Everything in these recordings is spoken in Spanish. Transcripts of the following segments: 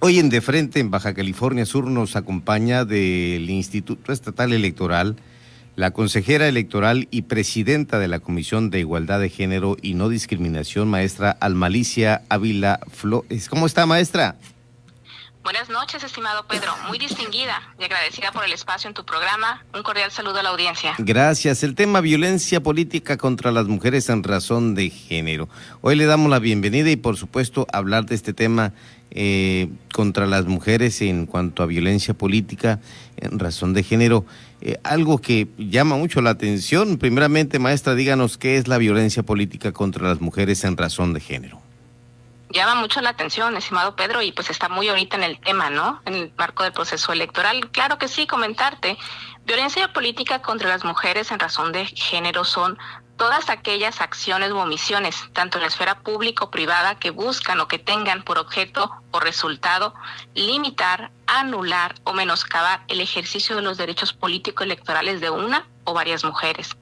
Hoy en De Frente, en Baja California Sur, nos acompaña del Instituto Estatal Electoral la consejera electoral y presidenta de la Comisión de Igualdad de Género y No Discriminación, maestra Almalicia Ávila Flores. ¿Cómo está, maestra? Buenas noches, estimado Pedro. Muy distinguida y agradecida por el espacio en tu programa. Un cordial saludo a la audiencia. Gracias. El tema violencia política contra las mujeres en razón de género. Hoy le damos la bienvenida y, por supuesto, hablar de este tema eh, contra las mujeres en cuanto a violencia política en razón de género. Eh, algo que llama mucho la atención. Primeramente, maestra, díganos qué es la violencia política contra las mujeres en razón de género llama mucho la atención, estimado Pedro, y pues está muy ahorita en el tema, ¿no? En el marco del proceso electoral. Claro que sí, comentarte. Violencia política contra las mujeres en razón de género son todas aquellas acciones u omisiones, tanto en la esfera pública o privada, que buscan o que tengan por objeto o resultado limitar, anular o menoscabar el ejercicio de los derechos políticos electorales de una o varias mujeres,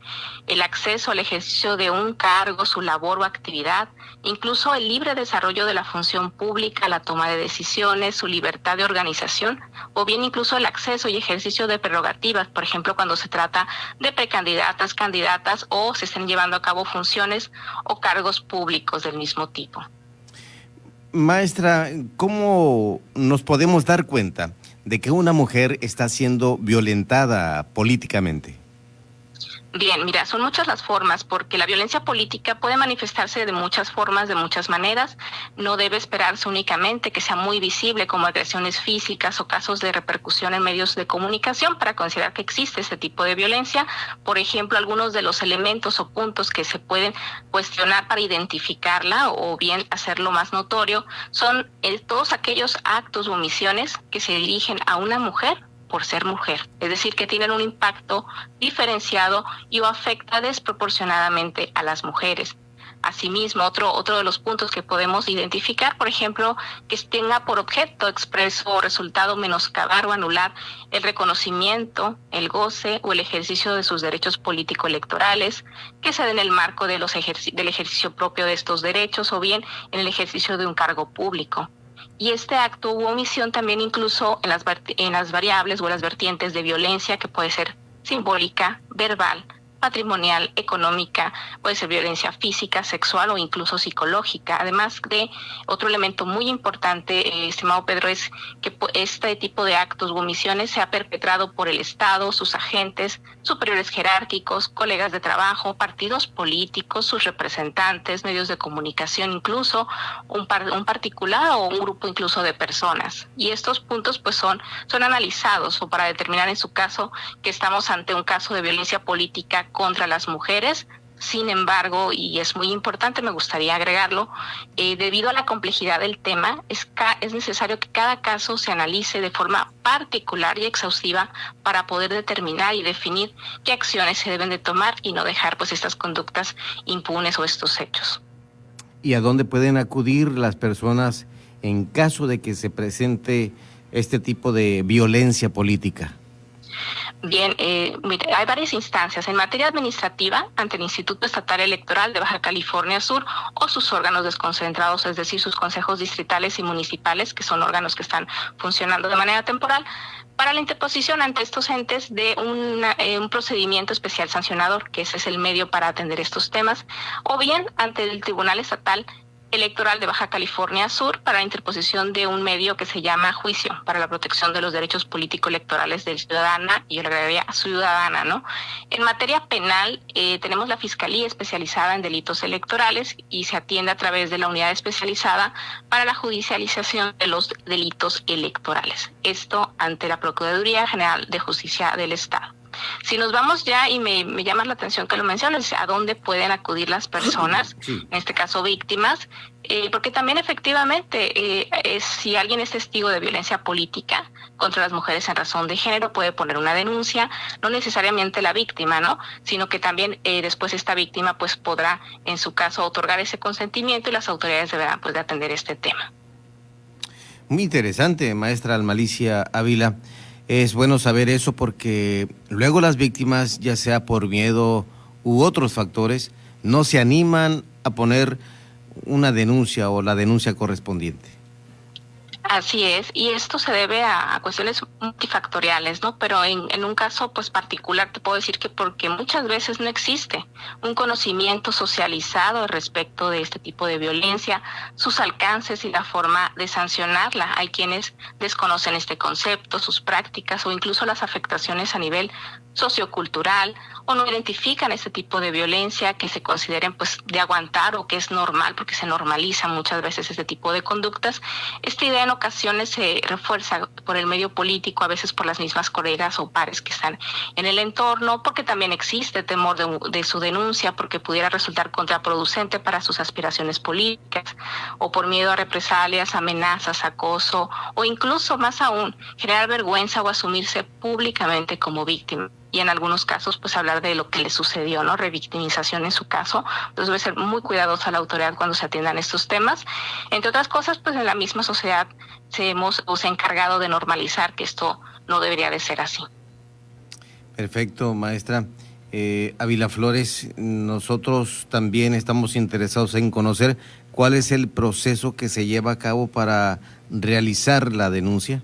el acceso al ejercicio de un cargo, su labor o actividad, incluso el libre desarrollo de la función pública, la toma de decisiones, su libertad de organización, o bien incluso el acceso y ejercicio de prerrogativas, por ejemplo, cuando se trata de precandidatas, candidatas o se estén llevando a cabo funciones o cargos públicos del mismo tipo. Maestra, ¿cómo nos podemos dar cuenta de que una mujer está siendo violentada políticamente? Bien, mira, son muchas las formas porque la violencia política puede manifestarse de muchas formas, de muchas maneras. No debe esperarse únicamente que sea muy visible como agresiones físicas o casos de repercusión en medios de comunicación para considerar que existe este tipo de violencia. Por ejemplo, algunos de los elementos o puntos que se pueden cuestionar para identificarla o bien hacerlo más notorio son todos aquellos actos o omisiones que se dirigen a una mujer por ser mujer, es decir, que tienen un impacto diferenciado y o afecta desproporcionadamente a las mujeres. Asimismo, otro, otro de los puntos que podemos identificar, por ejemplo, que tenga por objeto expreso o resultado menoscabar o anular el reconocimiento, el goce o el ejercicio de sus derechos político-electorales, que se den en el marco de los del ejercicio propio de estos derechos o bien en el ejercicio de un cargo público. Y este acto u omisión también incluso en las, en las variables o las vertientes de violencia que puede ser simbólica, verbal, patrimonial, económica, puede ser violencia física, sexual o incluso psicológica. Además de otro elemento muy importante, eh, estimado Pedro, es que este tipo de actos u omisiones se ha perpetrado por el Estado, sus agentes, superiores jerárquicos, colegas de trabajo, partidos políticos, sus representantes, medios de comunicación, incluso un, un particular o un grupo incluso de personas. Y estos puntos pues son, son analizados o para determinar en su caso que estamos ante un caso de violencia política contra las mujeres. Sin embargo, y es muy importante, me gustaría agregarlo, eh, debido a la complejidad del tema, es, es necesario que cada caso se analice de forma particular y exhaustiva para poder determinar y definir qué acciones se deben de tomar y no dejar pues estas conductas impunes o estos hechos. ¿Y a dónde pueden acudir las personas en caso de que se presente este tipo de violencia política? Bien, eh, hay varias instancias. En materia administrativa, ante el Instituto Estatal Electoral de Baja California Sur o sus órganos desconcentrados, es decir, sus consejos distritales y municipales, que son órganos que están funcionando de manera temporal, para la interposición ante estos entes de eh, un procedimiento especial sancionador, que ese es el medio para atender estos temas, o bien ante el Tribunal Estatal Electoral de Baja California Sur para la interposición de un medio que se llama Juicio para la protección de los derechos político-electorales del ciudadana y agregaría ciudadana. En materia penal eh, tenemos la Fiscalía especializada en delitos electorales y se atiende a través de la unidad especializada para la judicialización de los delitos electorales. Esto ante la Procuraduría General de Justicia del Estado. Si nos vamos ya, y me, llama la atención que lo menciones, a dónde pueden acudir las personas, en este caso víctimas, eh, porque también efectivamente, eh, si alguien es testigo de violencia política contra las mujeres en razón de género, puede poner una denuncia, no necesariamente la víctima, ¿no? Sino que también eh, después esta víctima pues podrá, en su caso, otorgar ese consentimiento y las autoridades deberán pues de atender este tema. Muy interesante, maestra Almalicia Ávila. Es bueno saber eso porque luego las víctimas, ya sea por miedo u otros factores, no se animan a poner una denuncia o la denuncia correspondiente. Así es, y esto se debe a, cuestiones multifactoriales, ¿no? Pero en, un caso pues particular te puedo decir que porque muchas veces no existe un conocimiento socializado respecto de este tipo de violencia, sus alcances y la forma de sancionarla. Hay quienes desconocen este concepto, sus prácticas o incluso las afectaciones a nivel sociocultural o no identifican este tipo de violencia que se consideren pues de aguantar o que es normal porque se normaliza muchas veces este tipo de conductas. Esta idea en ocasiones se refuerza por el medio político, a veces por las mismas colegas o pares que están en el entorno, porque también existe temor de, de su denuncia porque pudiera resultar contraproducente para sus aspiraciones políticas o por miedo a represalias, amenazas, acoso o incluso más aún generar vergüenza o asumirse públicamente como víctima y en algunos casos pues hablar de lo que le sucedió, ¿no? Revictimización en su caso. Entonces debe ser muy cuidadosa la autoridad cuando se atiendan estos temas. Entre otras cosas, pues en la misma sociedad se hemos o encargado de normalizar que esto no debería de ser así. Perfecto, maestra. Eh, Ávila Flores, nosotros también estamos interesados en conocer cuál es el proceso que se lleva a cabo para realizar la denuncia.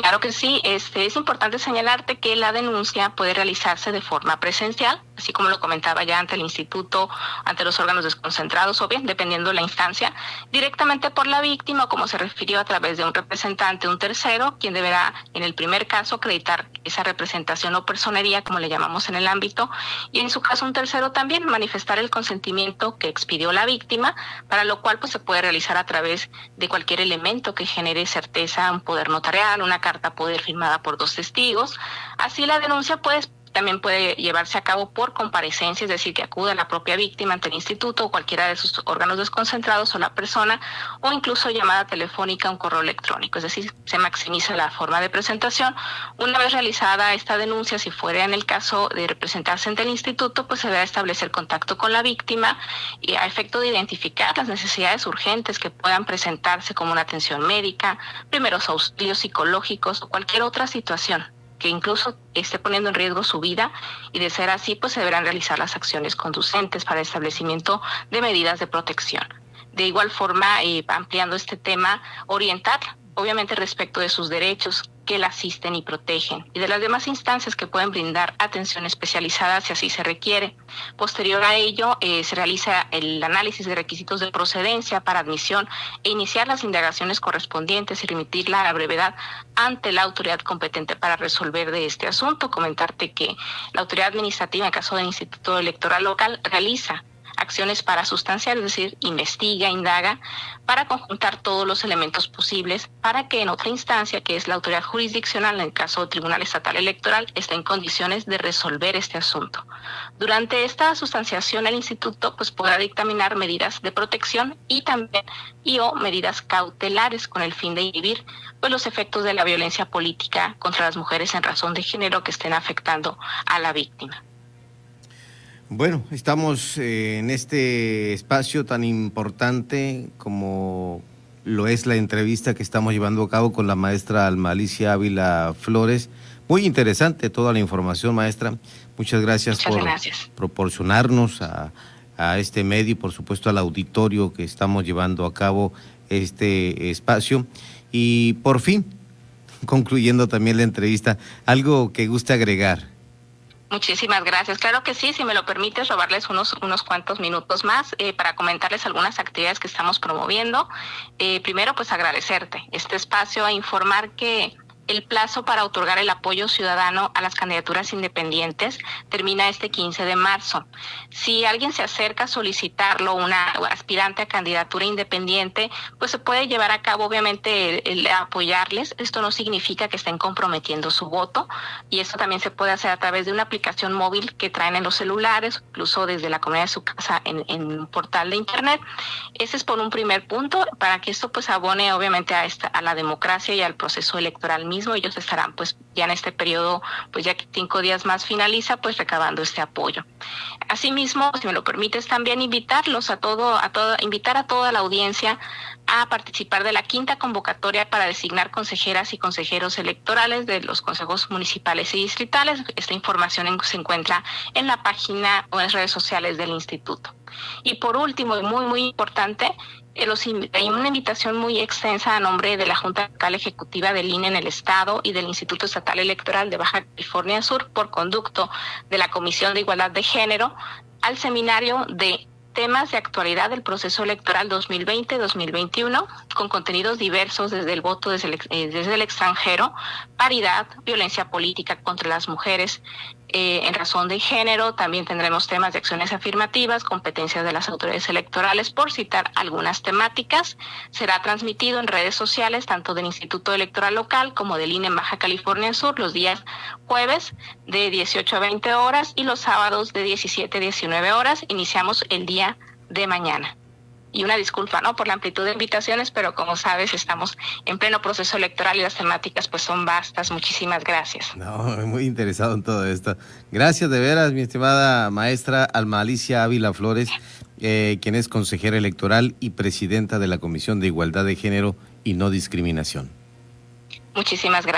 Claro que sí, este, es importante señalarte que la denuncia puede realizarse de forma presencial, así como lo comentaba ya ante el instituto, ante los órganos desconcentrados o bien, dependiendo de la instancia, directamente por la víctima, como se refirió a través de un representante, un tercero, quien deberá, en el primer caso, acreditar esa representación o personería, como le llamamos en el ámbito, y en su caso un tercero también manifestar el consentimiento que expidió la víctima, para lo cual pues se puede realizar a través de cualquier elemento que genere certeza, un poder notarial, una carta poder firmada por dos testigos. Así la denuncia puede también puede llevarse a cabo por comparecencia, es decir, que acuda la propia víctima ante el instituto o cualquiera de sus órganos desconcentrados o la persona, o incluso llamada telefónica o un correo electrónico, es decir, se maximiza la forma de presentación. Una vez realizada esta denuncia, si fuera en el caso de representarse ante el instituto, pues se debe establecer contacto con la víctima y a efecto de identificar las necesidades urgentes que puedan presentarse como una atención médica, primeros auxilios psicológicos o cualquier otra situación que incluso esté poniendo en riesgo su vida y de ser así, pues se deberán realizar las acciones conducentes para el establecimiento de medidas de protección. De igual forma, eh, ampliando este tema, orientar obviamente respecto de sus derechos, que la asisten y protegen, y de las demás instancias que pueden brindar atención especializada si así se requiere. Posterior a ello, eh, se realiza el análisis de requisitos de procedencia para admisión e iniciar las indagaciones correspondientes y remitirla a la brevedad ante la autoridad competente para resolver de este asunto. Comentarte que la autoridad administrativa, en caso del Instituto Electoral Local, realiza acciones para sustanciar, es decir, investiga, indaga, para conjuntar todos los elementos posibles para que en otra instancia, que es la autoridad jurisdiccional, en el caso del Tribunal Estatal Electoral, esté en condiciones de resolver este asunto. Durante esta sustanciación, el instituto pues podrá dictaminar medidas de protección y también y o medidas cautelares con el fin de inhibir pues, los efectos de la violencia política contra las mujeres en razón de género que estén afectando a la víctima. Bueno, estamos eh, en este espacio tan importante como lo es la entrevista que estamos llevando a cabo con la maestra Almalicia Ávila Flores. Muy interesante toda la información, maestra. Muchas gracias por proporcionarnos a, a este medio y por supuesto al auditorio que estamos llevando a cabo este espacio. Y por fin, concluyendo también la entrevista, algo que guste agregar. Muchísimas gracias. Claro que sí, si me lo permites, robarles unos, unos cuantos minutos más eh, para comentarles algunas actividades que estamos promoviendo. Eh, primero, pues agradecerte este espacio a informar que el plazo para otorgar el apoyo ciudadano a las candidaturas independientes termina este 15 de marzo. Si alguien se acerca a solicitarlo, una aspirante a candidatura independiente, pues se puede llevar a cabo obviamente el, apoyarles. Esto no significa que estén comprometiendo su voto y esto también se puede hacer a través de una aplicación móvil que traen en los celulares, incluso desde la comunidad de su casa en, un portal de internet. Ese es por un primer punto para que esto pues abone obviamente a, a la democracia y al proceso electoral mismo ellos estarán pues ya en este periodo, pues ya que cinco días más finaliza, pues recabando este apoyo. Asimismo, si me lo permites, también invitarlos a todo, a todo, invitar a toda la audiencia a participar de la quinta convocatoria para designar consejeras y consejeros electorales de los consejos municipales y distritales. Esta información se encuentra en la página o en las redes sociales del instituto. Y por último, y muy, muy importante, hay una invitación muy extensa a nombre de la Junta Local Ejecutiva del INE en el Estado y del Instituto Estatal Electoral de Baja California Sur por conducto de la Comisión de Igualdad de Género al seminario de temas de actualidad del proceso electoral 2020-2021 con contenidos diversos desde el voto desde el, eh, desde el extranjero, paridad, violencia política contra las mujeres, eh, en razón de género, también tendremos temas de acciones afirmativas, competencias de las autoridades electorales, por citar algunas temáticas. Será transmitido en redes sociales tanto del Instituto Electoral Local como del INE Baja California Sur los días jueves de 18 a 20 horas y los sábados de 17 a 19 horas. Iniciamos el día de mañana y una disculpa no por la amplitud de invitaciones, pero como sabes estamos en pleno proceso electoral y las temáticas pues son vastas. Muchísimas gracias. No, muy interesado en todo esto. Gracias de veras, mi estimada maestra Alma Alicia Ávila Flores, eh, quien es consejera electoral y presidenta de la Comisión de Igualdad de Género y No Discriminación. Muchísimas gracias.